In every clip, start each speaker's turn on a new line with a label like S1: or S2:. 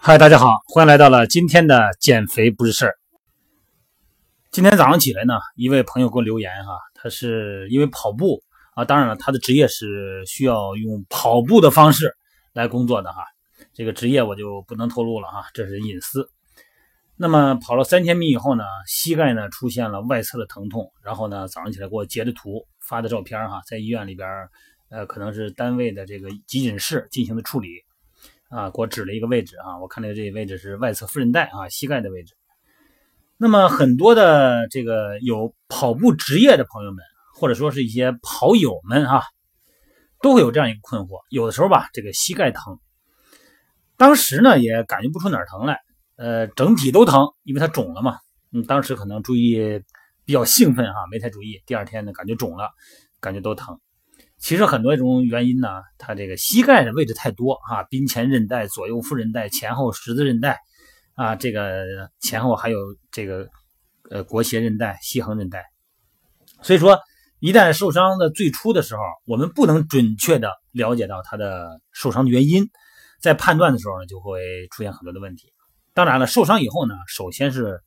S1: 嗨，大家好，欢迎来到了今天的减肥不是事儿。今天早上起来呢，一位朋友给我留言哈，他是因为跑步啊，当然了，他的职业是需要用跑步的方式来工作的哈，这个职业我就不能透露了哈，这是隐私。那么跑了三千米以后呢，膝盖呢出现了外侧的疼痛，然后呢早上起来给我截的图发的照片哈，在医院里边呃可能是单位的这个急诊室进行的处理。啊，给我指了一个位置啊，我看到这个位置是外侧副韧带啊，膝盖的位置。那么很多的这个有跑步职业的朋友们，或者说是一些跑友们哈、都会有这样一个困惑，有的时候吧，这个膝盖疼，当时呢也感觉不出哪儿疼来，呃，整体都疼，因为它肿了嘛。嗯，当时可能注意比较兴奋哈、没太注意，第二天呢感觉肿了，感觉都疼。其实很多种原因呢，它这个膝盖的位置太多啊，髌前韧带、左右副韧带、前后十字韧带啊，这个前后还有这个呃腘斜韧带、膝横韧带。所以说，一旦受伤的最初的时候，我们不能准确的了解到它的受伤的原因，在判断的时候呢，就会出现很多的问题。当然了，受伤以后呢，首先是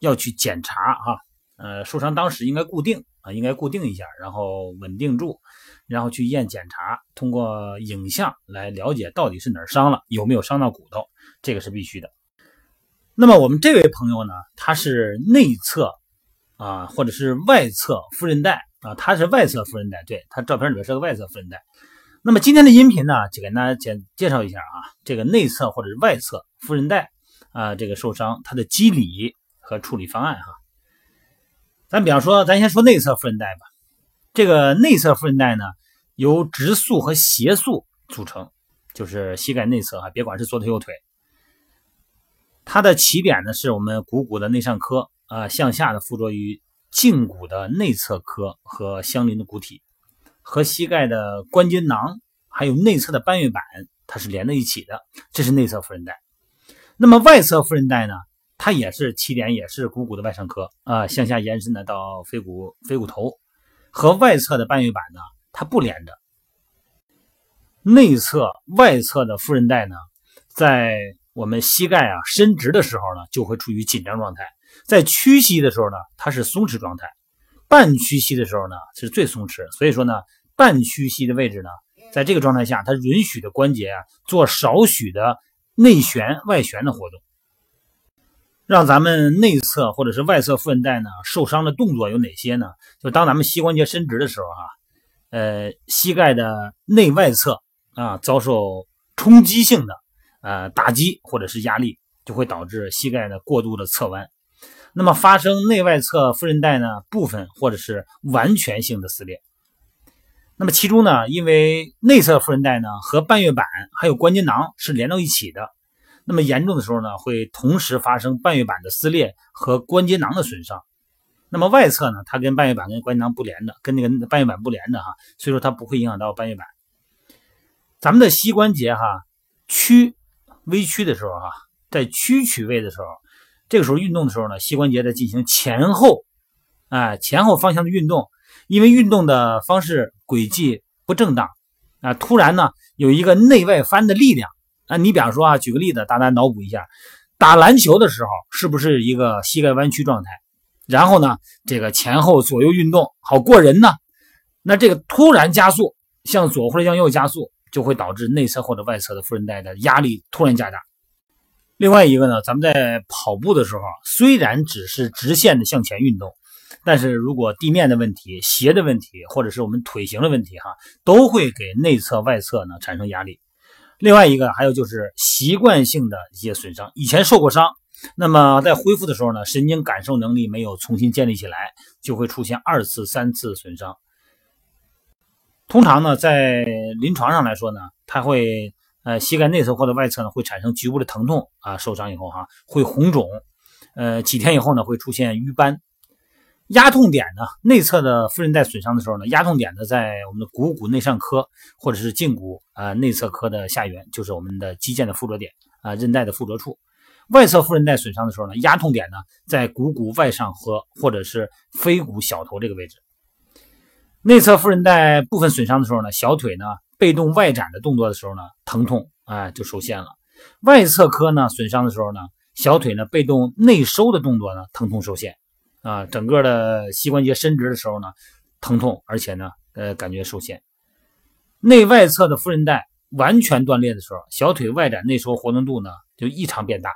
S1: 要去检查哈、呃，受伤当时应该固定啊，应该固定一下，然后稳定住。然后去验检查，通过影像来了解到底是哪儿伤了，有没有伤到骨头，这个是必须的。那么我们这位朋友呢，他是内侧啊，或者是外侧副韧带啊，他是外侧副韧带，对他照片里边是个外侧副韧带。那么今天的音频呢，就给大家简介绍一下啊，这个内侧或者是外侧副韧带啊，这个受伤它的机理和处理方案哈。咱比方说，咱先说内侧副韧带吧。这个内侧副韧带呢，由直束和斜束组成，就是膝盖内侧哈，别管是左腿右腿。它的起点呢，是我们股骨的内上髁啊、向下的附着于胫骨的内侧髁和相邻的骨体，和膝盖的关节囊还有内侧的半月板，它是连在一起的，这是内侧副韧带。那么外侧副韧带呢，它也是起点，也是股骨的外上髁啊、向下延伸的到腓骨腓骨头。和外侧的半月板呢，它不连着。内侧、外侧的副韧带呢，在我们膝盖啊伸直的时候呢，就会处于紧张状态；在屈膝的时候呢，它是松弛状态；半屈膝的时候呢，是最松弛。所以说呢，半屈膝的位置呢，在这个状态下，它允许的关节啊做少许的内旋、外旋的活动。让咱们内侧或者是外侧副韧带呢受伤的动作有哪些呢？就当咱们膝关节伸直的时候啊、呃，膝盖的内外侧啊遭受冲击性的呃打击或者是压力，就会导致膝盖的过度的侧弯，那么发生内外侧副韧带呢部分或者是完全性的撕裂。那么其中呢，因为内侧副韧带呢和半月板还有关节囊是连到一起的。那么严重的时候呢，会同时发生半月板的撕裂和关节囊的损伤。那么外侧呢，它跟半月板跟关节囊不连的，跟那个半月板不连的哈，所以说它不会影响到半月板。咱们的膝关节哈屈微屈的时候哈，在屈曲位的时候，这个时候运动的时候呢，膝关节在进行前后，哎前后方向的运动，因为运动的方式轨迹不正当啊，突然呢有一个内外翻的力量。啊，你比方说啊，举个例子，大家脑补一下，打篮球的时候是不是一个膝盖弯曲状态？然后呢，这个前后左右运动好过人呢？那这个突然加速，向左或者向右加速，就会导致内侧或者外侧的副韧带的压力突然加大。另外一个呢，咱们在跑步的时候，虽然只是直线的向前运动，但是如果地面的问题、鞋的问题，或者是我们腿型的问题，哈，都会给内侧、外侧呢产生压力。另外一个还有就是习惯性的一些损伤，以前受过伤，那么在恢复的时候呢，神经感受能力没有重新建立起来，就会出现二次、三次损伤。通常呢，在临床上来说呢，它会呃膝盖内侧或者外侧呢会产生局部的疼痛啊，受伤以后哈会红肿，呃几天以后呢会出现瘀斑。压痛点呢，内侧的副韧带损伤的时候呢，压痛点呢在我们的股骨内上髁或者是胫骨啊、呃、内侧髁的下缘，就是我们的肌腱的附着点啊、韧带的附着处。外侧副韧带损伤的时候呢，压痛点呢在股骨外上髁或者是腓骨小头这个位置。内侧副韧带部分损伤的时候呢，小腿呢被动外展的动作的时候呢，疼痛啊就受限了。外侧髁呢损伤的时候呢，小腿呢被动内收的动作呢，疼痛受限啊。整个的膝关节伸直的时候呢，疼痛而且呢呃感觉受限。内外侧的副韧带完全断裂的时候，小腿外展内收活动度呢就异常变大，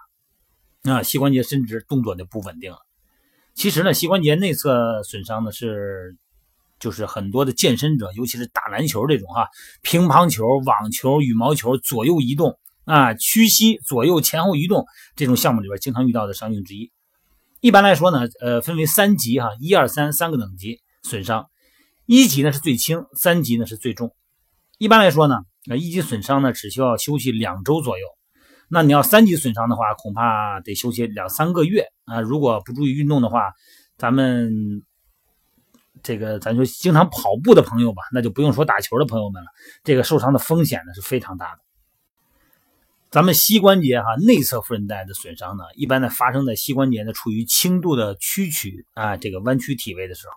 S1: 啊膝关节伸直动作就不稳定了。其实呢，膝关节内侧损伤呢是。就是很多的健身者，尤其是打篮球这种哈，乒乓球、网球、羽毛球左右移动啊，屈膝左右前后移动这种项目里边经常遇到的伤病之一。一般来说呢，呃，分为三级哈，一二三三个等级损伤，一级呢是最轻，三级呢是最重。一般来说呢，呃，一级损伤呢只需要休息两周左右，那你要三级损伤的话，恐怕得休息两三个月啊。如果不注意运动的话，咱们。这个咱就经常跑步的朋友吧，那就不用说打球的朋友们了。这个受伤的风险呢是非常大的。咱们膝关节哈内侧副韧带的损伤呢，一般呢发生在膝关节呢处于轻度的屈曲啊这个弯曲体位的时候，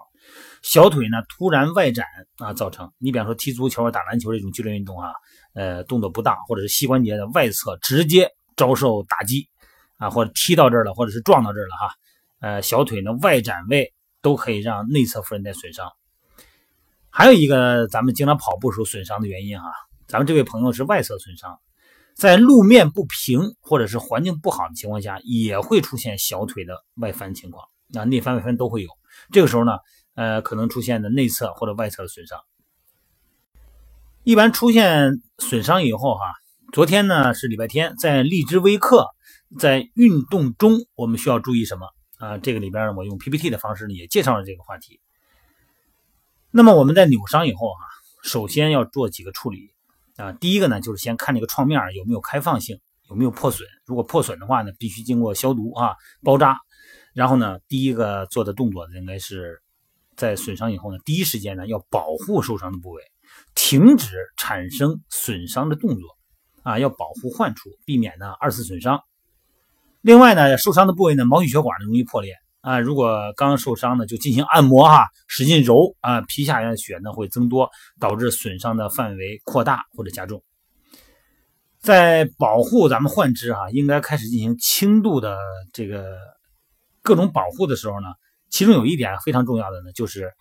S1: 小腿呢突然外展啊造成。你比方说踢足球、打篮球这种剧烈运动啊，呃动作不当，或者是膝关节的外侧直接遭受打击啊，或者踢到这儿了，或者是撞到这儿了哈，呃小腿呢外展位。都可以让内侧副韧带损伤。还有一个，咱们经常跑步时候损伤的原因哈，咱们这位朋友是外侧损伤，在路面不平或者是环境不好的情况下，也会出现小腿的外翻情况，那内翻外翻都会有。这个时候呢，呃，可能出现的内侧或者外侧的损伤。一般出现损伤以后哈，昨天呢是礼拜天，在荔枝微课，在运动中我们需要注意什么？啊，这个里边我用 PPT 的方式呢，也介绍了这个话题。那么我们在扭伤以后啊，首先要做几个处理啊。第一个呢，就是先看这个创面有没有开放性，有没有破损。如果破损的话呢，必须经过消毒啊，包扎。然后呢，第一个做的动作应该是在损伤以后呢，第一时间呢要保护受伤的部位，停止产生损伤的动作啊，要保护患处，避免呢二次损伤。另外呢，受伤的部位呢，毛细血管呢容易破裂啊。如果刚受伤呢，就进行按摩哈，使劲揉啊，皮下的血呢会增多，导致损伤的范围扩大或者加重。在保护咱们患肢哈，应该开始进行轻度的这个各种保护的时候呢，其中有一点非常重要的呢，就是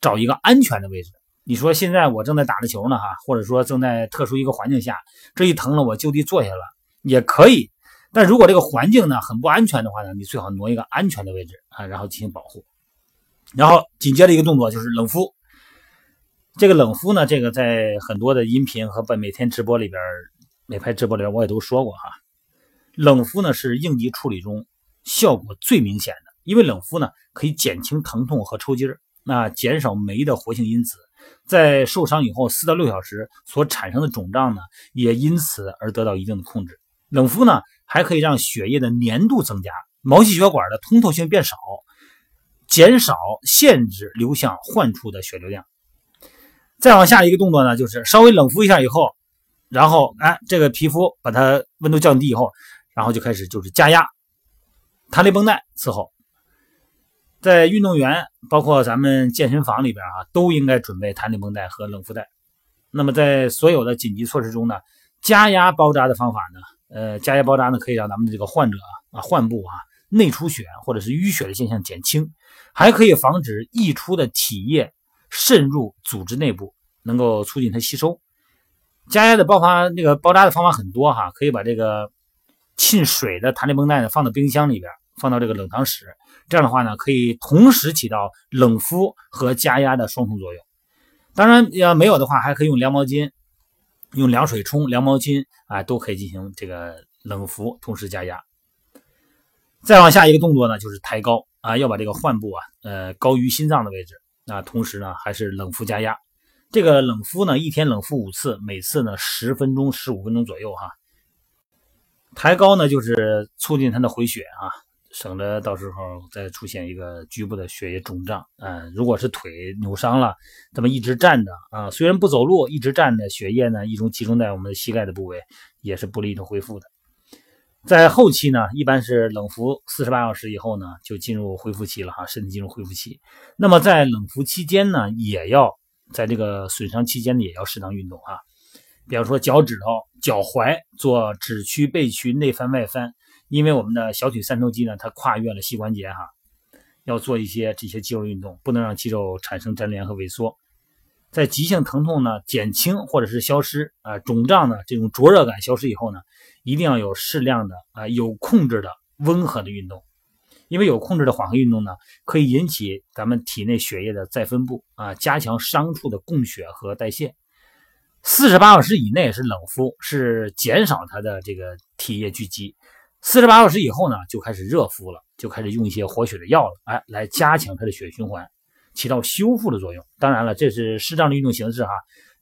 S1: 找一个安全的位置。你说现在我正在打着球呢哈，或者说正在特殊一个环境下，这一疼了我就地坐下了也可以。但如果这个环境呢很不安全的话呢，你最好挪一个安全的位置啊，然后进行保护。然后紧接着一个动作就是冷敷。这个冷敷呢，这个在很多的音频和每天直播里边、每拍直播里边我也都说过哈。冷敷呢是应急处理中效果最明显的，因为冷敷呢可以减轻疼痛和抽筋儿，那减少酶的活性因子，在受伤以后四到六小时所产生的肿胀呢，也因此而得到一定的控制。冷敷呢。还可以让血液的粘度增加，毛细血管的通透性变少，减少限制流向患处的血流量。再往下一个动作呢，就是稍微冷敷一下以后，然后哎，这个皮肤把它温度降低以后，然后就开始就是加压，弹力绷带伺候。在运动员包括咱们健身房里边啊，都应该准备弹力绷带和冷敷带。那么在所有的紧急措施中呢，加压包扎的方法呢？呃，加压包扎呢，可以让咱们的这个患者啊、患部啊内出血或者是淤血的现象减轻，还可以防止溢出的体液渗入组织内部，能够促进它吸收。加压的包法，那个包扎的方法很多哈，可以把这个浸水的弹力绷带呢放到冰箱里边，放到这个冷藏室，这样的话呢，可以同时起到冷敷和加压的双重作用。当然，要没有的话，还可以用凉毛巾。用凉水冲、凉毛巾啊，都可以进行这个冷敷，同时加压。再往下一个动作呢，就是抬高啊，要把这个患部啊，呃，高于心脏的位置啊，同时呢，还是冷敷加压。这个冷敷呢，一天冷敷五次，每次呢十分钟、十五分钟左右哈。抬高呢，就是促进它的回血啊。省得到时候再出现一个局部的血液肿胀，嗯，如果是腿扭伤了，这么一直站着啊，虽然不走路，一直站着，血液呢一种集中在我们的膝盖的部位，也是不利于恢复的。在后期呢，一般是冷敷四十八小时以后呢，就进入恢复期了哈，身体进入恢复期。那么在冷敷期间呢，也要在这个损伤期间呢，也要适当运动啊。比方说脚趾头、脚踝做指屈、背屈、内翻、外翻，因为我们的小腿三头肌呢，它跨越了膝关节哈，要做一些这些肌肉运动，不能让肌肉产生粘连和萎缩。在急性疼痛呢减轻或者是消失啊，肿胀呢这种灼热感消失以后呢，一定要有适量的啊有控制的温和的运动，因为有控制的缓和运动呢，可以引起咱们体内血液的再分布啊，加强伤处的供血和代谢。四十八小时以内是冷敷，是减少它的这个体液聚集。四十八小时以后呢，就开始热敷了，就开始用一些活血的药了，哎，来加强它的血循环，起到修复的作用。当然了，这是适当的运动形式哈，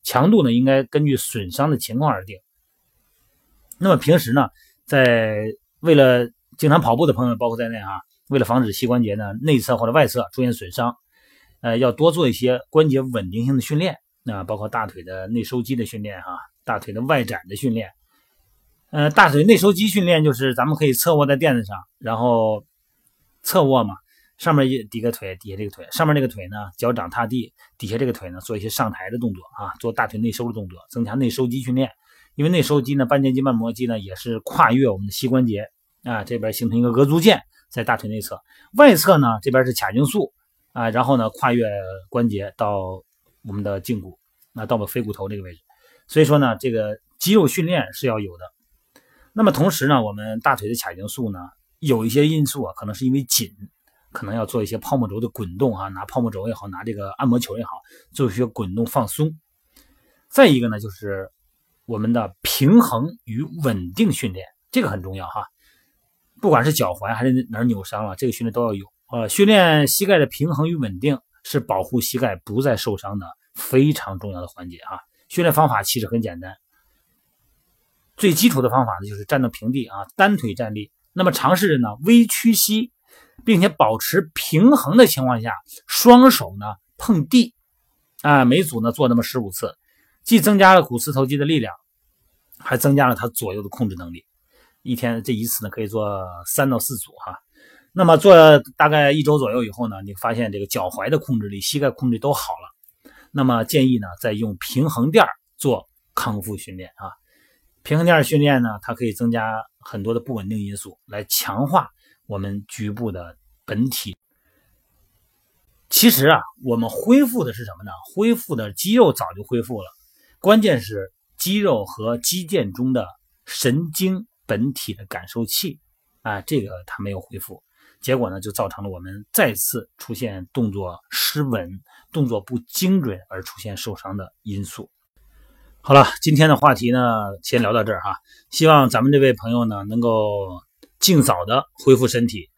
S1: 强度呢应该根据损伤的情况而定。那么平时呢，在为了经常跑步的朋友包括在内哈，为了防止膝关节呢内侧或者外侧出现损伤，呃，要多做一些关节稳定性的训练。那包括大腿的内收肌的训练哈，大腿的外展的训练。呃，大腿内收肌训练就是咱们可以侧卧在垫子上，然后侧卧嘛，上面一底个腿，底下这个腿，上面这个腿呢脚掌踏地，底下这个腿呢做一些上抬的动作啊，做大腿内收的动作，增强内收肌训练。因为内收肌呢，半腱肌、半膜肌呢也是跨越我们的膝关节啊，这边形成一个额足腱，在大腿内侧，外侧呢这边是髂胫束啊，然后呢跨越关节到。我们的胫骨，那到了腓骨头这个位置，所以说呢，这个肌肉训练是要有的。那么同时呢，我们大腿的髂胫束呢，有一些因素啊，可能是因为紧，可能要做一些泡沫轴的滚动啊，拿泡沫轴也好，拿这个按摩球也好，做一些滚动放松。再一个呢，就是我们的平衡与稳定训练，这个很重要哈。不管是脚踝还是哪儿扭伤了，这个训练都要有。呃，训练膝盖的平衡与稳定。是保护膝盖不再受伤的非常重要的环节啊！训练方法其实很简单，最基础的方法呢就是站到平地啊，单腿站立。那么尝试着呢微屈膝，并且保持平衡的情况下，双手呢碰地啊，每组呢做那么十五次，既增加了股四头肌的力量，还增加了它左右的控制能力。一天这一次呢可以做三到四组哈。那么做大概一周左右以后呢，你发现这个脚踝的控制力、膝盖控制都好了。那么建议呢，再用平衡垫做康复训练啊。平衡垫训练呢，它可以增加很多的不稳定因素，来强化我们局部的本体。其实啊，我们恢复的是什么呢？恢复的肌肉早就恢复了，关键是肌肉和肌腱中的神经本体的感受器啊，这个它没有恢复。结果呢，就造成了我们再次出现动作失稳、动作不精准而出现受伤的因素。好了，今天的话题呢，先聊到这儿哈。希望咱们这位朋友呢，能够尽早的恢复身体，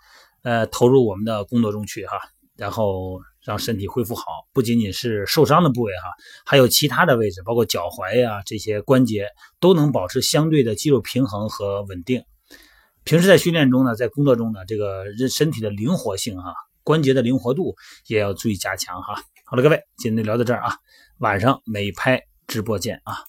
S1: 呃，投入我们的工作中去哈，然后让身体恢复好。不仅仅是受伤的部位哈，还有其他的位置，包括脚踝呀这些关节，都能保持相对的肌肉平衡和稳定。平时在训练中呢，在工作中呢，这个人身体的灵活性哈，关节的灵活度也要注意加强哈。好了，各位，今天就聊到这儿啊，晚上美拍直播见啊。